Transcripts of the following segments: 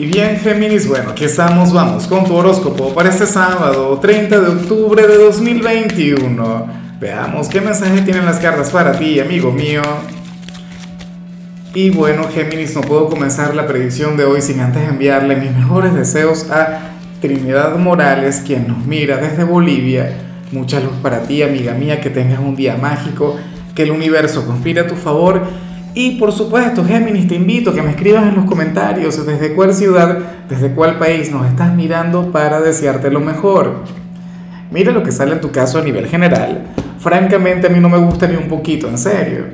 Y bien, Géminis, bueno, aquí estamos, vamos con tu horóscopo para este sábado, 30 de octubre de 2021. Veamos qué mensaje tienen las cartas para ti, amigo mío. Y bueno, Géminis, no puedo comenzar la predicción de hoy sin antes enviarle mis mejores deseos a Trinidad Morales, quien nos mira desde Bolivia. Mucha luz para ti, amiga mía, que tengas un día mágico, que el universo conspire a tu favor y por supuesto, Géminis, te invito a que me escribas en los comentarios desde cuál ciudad, desde cuál país nos estás mirando para desearte lo mejor. Mira lo que sale en tu caso a nivel general. Francamente a mí no me gusta ni un poquito, en serio.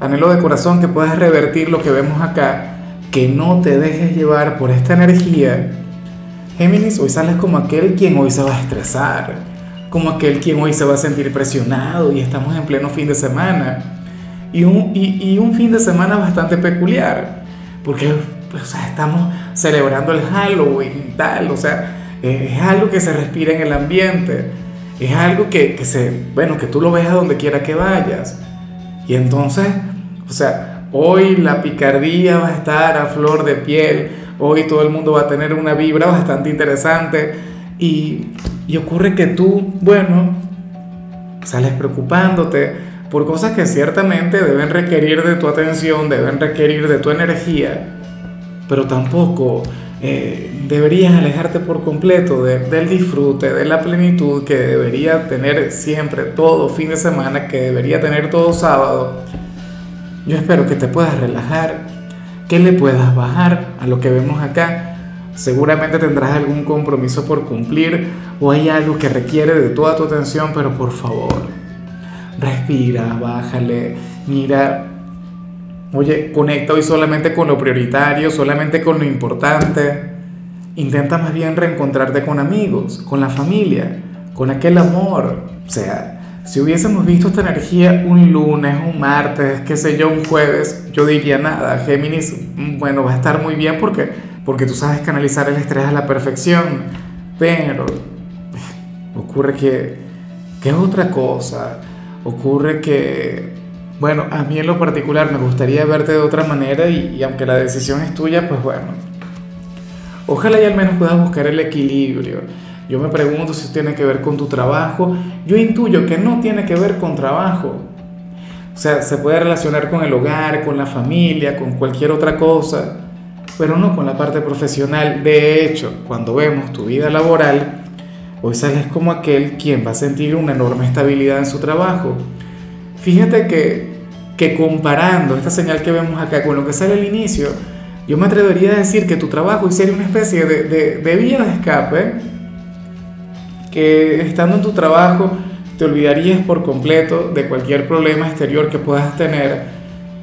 Anhelo de corazón que puedas revertir lo que vemos acá, que no te dejes llevar por esta energía. Géminis, hoy sales como aquel quien hoy se va a estresar, como aquel quien hoy se va a sentir presionado y estamos en pleno fin de semana y un, y, un fin de semana bastante peculiar, porque pues, estamos celebrando el Halloween y tal, o sea, es algo que se respira en el ambiente, es algo que, que, se, bueno, que tú lo ves a donde quiera que vayas. Y entonces, o sea, hoy la picardía va a estar a flor de piel, hoy todo el mundo va a tener una vibra bastante interesante y, y ocurre que tú, bueno, sales preocupándote, por cosas que ciertamente deben requerir de tu atención, deben requerir de tu energía, pero tampoco eh, deberías alejarte por completo del disfrute, de la plenitud que debería tener siempre todo fin de semana, que debería tener todo sábado. Yo espero que te puedas relajar, que le puedas bajar a lo que vemos acá. Seguramente tendrás algún compromiso por cumplir o hay algo que requiere de toda tu atención, pero por favor, respira, bájale, mira, oye, conecta hoy solamente con lo prioritario, solamente con lo importante. Intenta más bien reencontrarte con amigos, con la familia, con aquel amor. O sea, si hubiésemos visto esta energía un lunes, un martes, qué sé yo, un jueves, yo diría nada, Géminis, bueno, va a estar muy bien porque, porque tú sabes canalizar el estrés a la perfección, pero ocurre que, que es otra cosa ocurre que, bueno, a mí en lo particular me gustaría verte de otra manera y, aunque la decisión es tuya, pues bueno, ojalá y al menos puedas buscar el equilibrio. Yo me pregunto si tiene que ver con tu trabajo. Yo intuyo que no tiene que ver con trabajo. O sea, se puede relacionar con el hogar, con la familia, con cualquier otra cosa, pero no con la parte profesional. De hecho, cuando vemos tu vida laboral, Hoy sales como aquel quien va a sentir una enorme estabilidad en su trabajo. Fíjate que, que comparando esta señal que vemos acá con lo que sale al inicio, yo me atrevería a decir que tu trabajo sería una especie de, de, de vía de escape, que estando en tu trabajo te olvidarías por completo de cualquier problema exterior que puedas tener.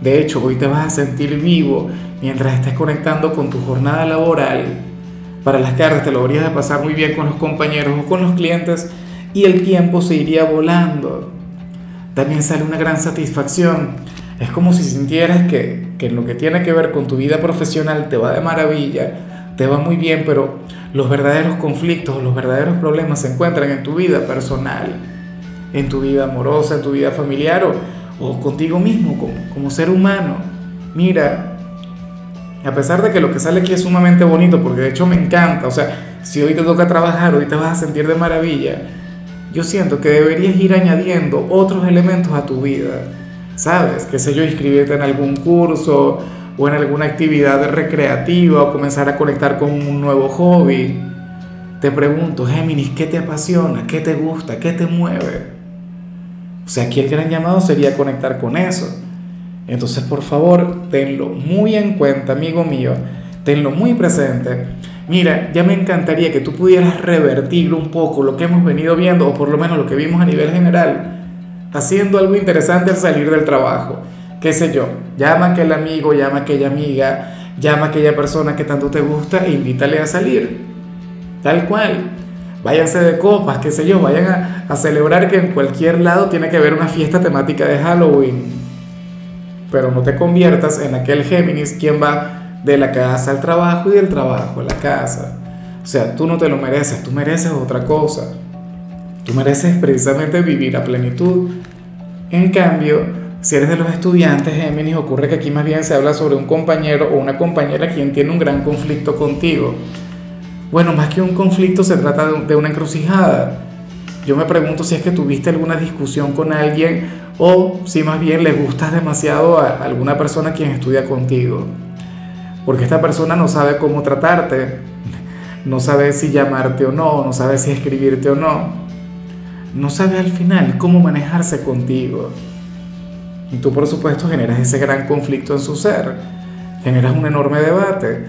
De hecho, hoy te vas a sentir vivo mientras estés conectando con tu jornada laboral para las cartas te lo habrías de pasar muy bien con los compañeros o con los clientes y el tiempo se iría volando. También sale una gran satisfacción. Es como si sintieras que, que en lo que tiene que ver con tu vida profesional te va de maravilla, te va muy bien, pero los verdaderos conflictos, los verdaderos problemas se encuentran en tu vida personal, en tu vida amorosa, en tu vida familiar o, o contigo mismo como, como ser humano. Mira, a pesar de que lo que sale aquí es sumamente bonito, porque de hecho me encanta, o sea, si hoy te toca trabajar, hoy te vas a sentir de maravilla, yo siento que deberías ir añadiendo otros elementos a tu vida, ¿sabes? Qué sé yo, inscribirte en algún curso o en alguna actividad recreativa o comenzar a conectar con un nuevo hobby. Te pregunto, Géminis, ¿qué te apasiona? ¿Qué te gusta? ¿Qué te mueve? O sea, aquí el gran llamado sería conectar con eso. Entonces, por favor, tenlo muy en cuenta, amigo mío, tenlo muy presente. Mira, ya me encantaría que tú pudieras revertir un poco lo que hemos venido viendo, o por lo menos lo que vimos a nivel general, haciendo algo interesante al salir del trabajo. Qué sé yo, llama a aquel amigo, llama a aquella amiga, llama a aquella persona que tanto te gusta e invítale a salir. Tal cual. Váyanse de copas, qué sé yo, vayan a, a celebrar que en cualquier lado tiene que haber una fiesta temática de Halloween pero no te conviertas en aquel Géminis quien va de la casa al trabajo y del trabajo a la casa. O sea, tú no te lo mereces, tú mereces otra cosa. Tú mereces precisamente vivir a plenitud. En cambio, Si eres de los estudiantes, Géminis, ocurre que aquí más bien se habla sobre un compañero o una compañera quien tiene un gran conflicto contigo. Bueno, más que un conflicto se trata de una encrucijada. Yo me pregunto si es que tuviste alguna discusión con alguien o si más bien le gustas demasiado a alguna persona quien estudia contigo. Porque esta persona no sabe cómo tratarte, no sabe si llamarte o no, no sabe si escribirte o no, no sabe al final cómo manejarse contigo. Y tú por supuesto generas ese gran conflicto en su ser, generas un enorme debate.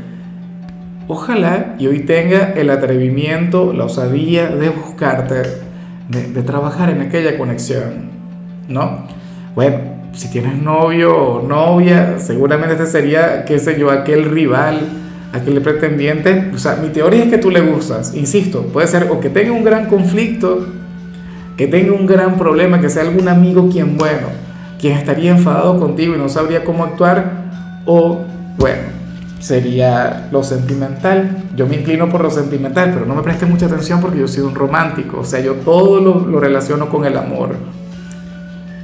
Ojalá y hoy tenga el atrevimiento, la osadía de buscarte, de, trabajar en aquella conexión, ¿no? Bueno, si tienes novio o novia, seguramente este sería, qué sé yo, aquel rival, aquel pretendiente. O sea, mi teoría es que tú le gustas, insisto, puede ser o que tenga un gran conflicto, que tenga un gran problema, que sea algún amigo quien, bueno, quien estaría enfadado contigo y no sabría cómo actuar, o bueno, sería lo sentimental. Yo me inclino por lo sentimental, pero no me prestes mucha atención porque yo soy un romántico, o sea, yo todo lo, lo relaciono con el amor.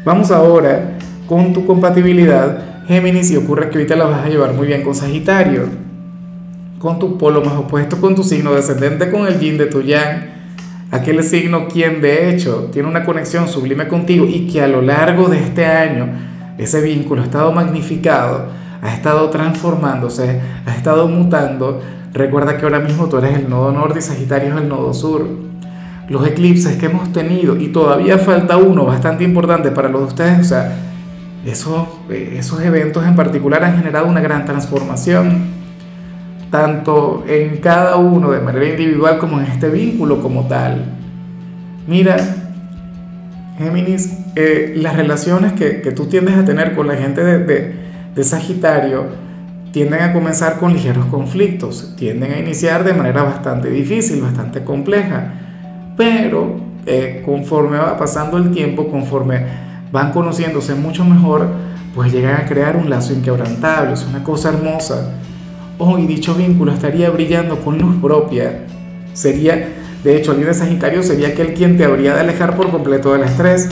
Vamos ahora con tu compatibilidad, Géminis, y ocurre que ahorita la vas a llevar muy bien con Sagitario, con tu polo más opuesto, con tu signo descendente, con el yin de tu yang aquel signo quien de hecho tiene una conexión sublime contigo y que a lo largo de este año ese vínculo ha estado magnificado, ha estado transformándose, ha estado mutando. Recuerda que ahora mismo tú eres el nodo norte y Sagitario es el nodo sur. Los eclipses que hemos tenido, y todavía falta uno bastante importante para los de ustedes, o sea, esos, esos eventos en particular han generado una gran transformación tanto en cada uno de manera individual como en este vínculo como tal. Mira, Géminis, eh, las relaciones que, que, tú tiendes a tener con la gente de, de, Sagitario tienden a comenzar con ligeros conflictos, tienden a iniciar de manera bastante difícil, bastante compleja, pero eh, conforme va pasando el tiempo, conforme van conociéndose mucho mejor, pues llegan a crear un lazo inquebrantable, es una cosa hermosa hoy dicho vínculo estaría brillando con luz propia. Sería, de hecho, el de Sagitario sería aquel quien te habría de alejar por completo del estrés.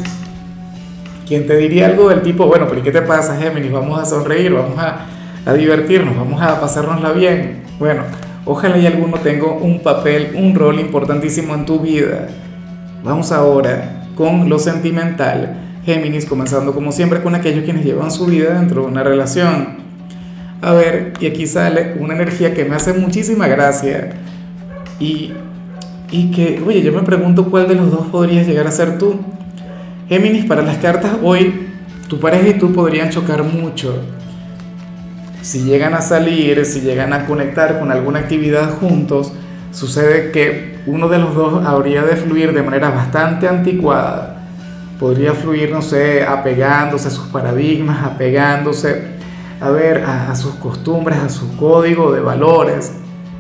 Quien te diría algo del tipo, bueno, pero ¿qué te pasa, Géminis? Vamos a sonreír, vamos a, a divertirnos, vamos a pasárnosla bien. Bueno, ojalá y alguno tenga un papel, un rol importantísimo en tu vida. Vamos ahora con lo sentimental. Géminis, comenzando como siempre con aquellos quienes llevan su vida dentro de una relación. A ver, y aquí sale una energía que me hace muchísima gracia y, y que, oye, yo me pregunto cuál de los dos podrías llegar a ser tú. Géminis, para las cartas hoy, tu pareja y tú podrían chocar mucho. Si llegan a salir, si llegan a conectar con alguna actividad juntos, sucede que uno de los dos habría de fluir de manera bastante anticuada. Podría fluir, no sé, apegándose a sus paradigmas, apegándose a ver, a, sus costumbres, a su código de valores,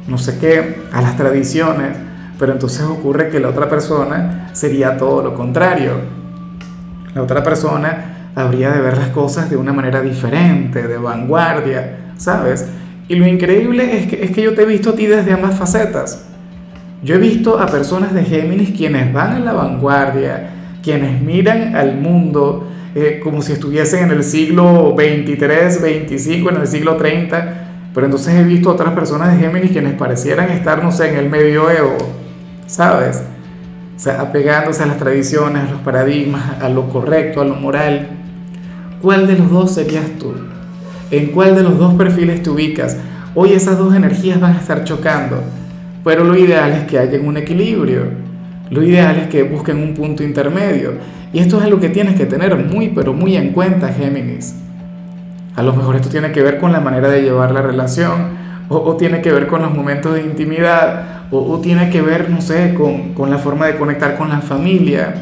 no sé qué, a las tradiciones, pero entonces ocurre que la otra persona sería todo lo contrario. La otra persona habría de ver las cosas de una manera diferente, de vanguardia, ¿sabes? Y lo increíble es que, es que yo te he visto a ti desde ambas facetas. Yo he visto a personas de Géminis quienes van en la vanguardia, quienes miran al mundo eh, como si estuviesen en el siglo 23, 25, en el siglo 30, pero entonces he visto otras personas de Géminis quienes parecieran estar, no sé, en el medioevo, ¿sabes? O sea, apegándose a las tradiciones, a los paradigmas, a lo correcto, a lo moral. ¿Cuál de los dos serías tú? ¿En cuál de los dos perfiles te ubicas? Hoy esas dos energías van a estar chocando, pero lo ideal es que haya un equilibrio. Lo ideal es que busquen un punto intermedio. Y esto es algo que tienes que tener muy, pero muy en cuenta, Géminis. A lo mejor esto tiene que ver con la manera de llevar la relación, o, tiene que ver con los momentos de intimidad, o, tiene que ver, no sé, con, con la forma de conectar con la familia.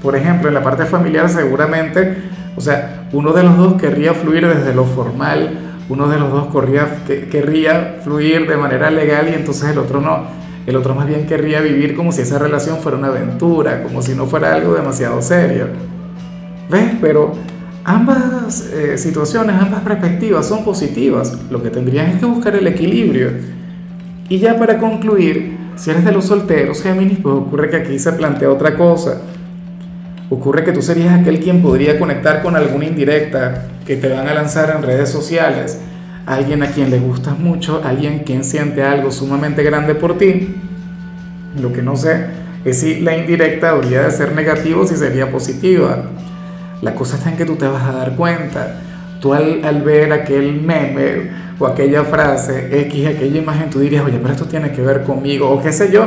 Por ejemplo, en la parte familiar seguramente, o sea, uno de los dos querría fluir desde lo formal, uno de los dos querría, querría fluir de manera legal y entonces el otro no. El otro más bien querría vivir como si esa relación fuera una aventura, como si no fuera algo demasiado serio. ¿Ves? Pero ambas eh, situaciones, ambas perspectivas son positivas. Lo que tendrías es que buscar el equilibrio. Y ya para concluir, si eres de los solteros, Géminis, pues ocurre que aquí se plantea otra cosa. Ocurre que tú serías aquel quien podría conectar con alguna indirecta que te van a lanzar en redes sociales, alguien a quien le gustas mucho, alguien quien siente algo sumamente grande por ti. Lo que no sé es si la indirecta habría de ser negativa o si sería positiva. La cosa está en que tú te vas a dar cuenta. Tú al, al ver aquel meme o aquella frase X, aquella imagen, tú dirías, oye, pero esto tiene que ver conmigo, o qué sé yo.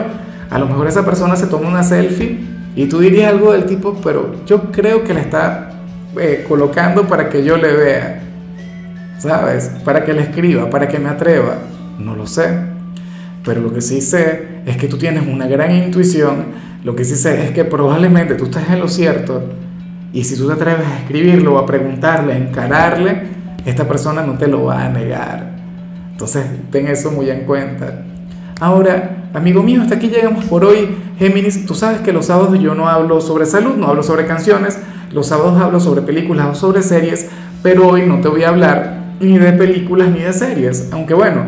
A lo mejor esa persona se toma una selfie y tú dirías algo del tipo, pero yo creo que la está eh, colocando para que yo le vea, ¿sabes? Para que le escriba, para que me atreva. No lo sé. Pero lo que sí sé es que tú tienes una gran intuición. Lo que sí sé es que probablemente tú estás en lo cierto. Y si tú te atreves a escribirlo, a preguntarle, a encararle, esta persona no te lo va a negar. Entonces, ten eso muy en cuenta. Ahora, amigo mío, hasta aquí llegamos por hoy. Géminis, tú sabes que los sábados yo no hablo sobre salud, no hablo sobre canciones, los sábados hablo sobre películas o sobre series, pero hoy no te voy a hablar ni de películas ni de series, aunque bueno,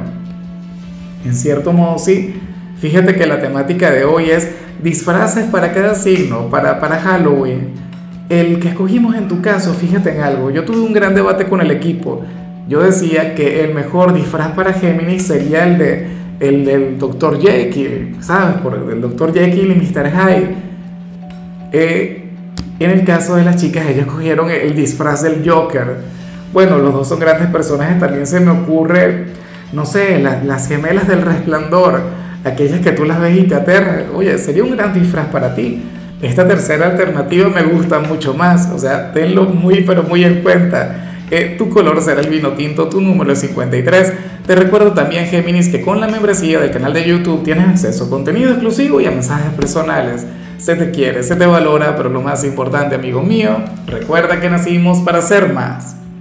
en cierto modo sí. Fíjate que la temática de hoy es disfraces para cada signo, para, para Halloween. El que escogimos en tu caso, fíjate en algo, yo tuve un gran debate con el equipo. Yo decía que el mejor disfraz para Géminis sería el de el del Dr. Jekyll, ¿sabes? Por el Dr. Jekyll y Mr. Hyde. Eh, en el caso de las chicas, ellas cogieron el disfraz del Joker. Bueno, los dos son grandes personajes. También se me ocurre, no sé, las gemelas del resplandor. Aquellas que tú las ves y te aterran. Oye, sería un gran disfraz para ti. Esta tercera alternativa me gusta mucho más. O sea, tenlo muy, pero muy en cuenta. Eh, tu color será el vino tinto, tu número es 53. Te recuerdo también, Géminis, que con la membresía del canal de YouTube tienes acceso a contenido exclusivo y a mensajes personales. Se te quiere, se te valora, pero lo más importante, amigo mío, recuerda que nacimos para ser más.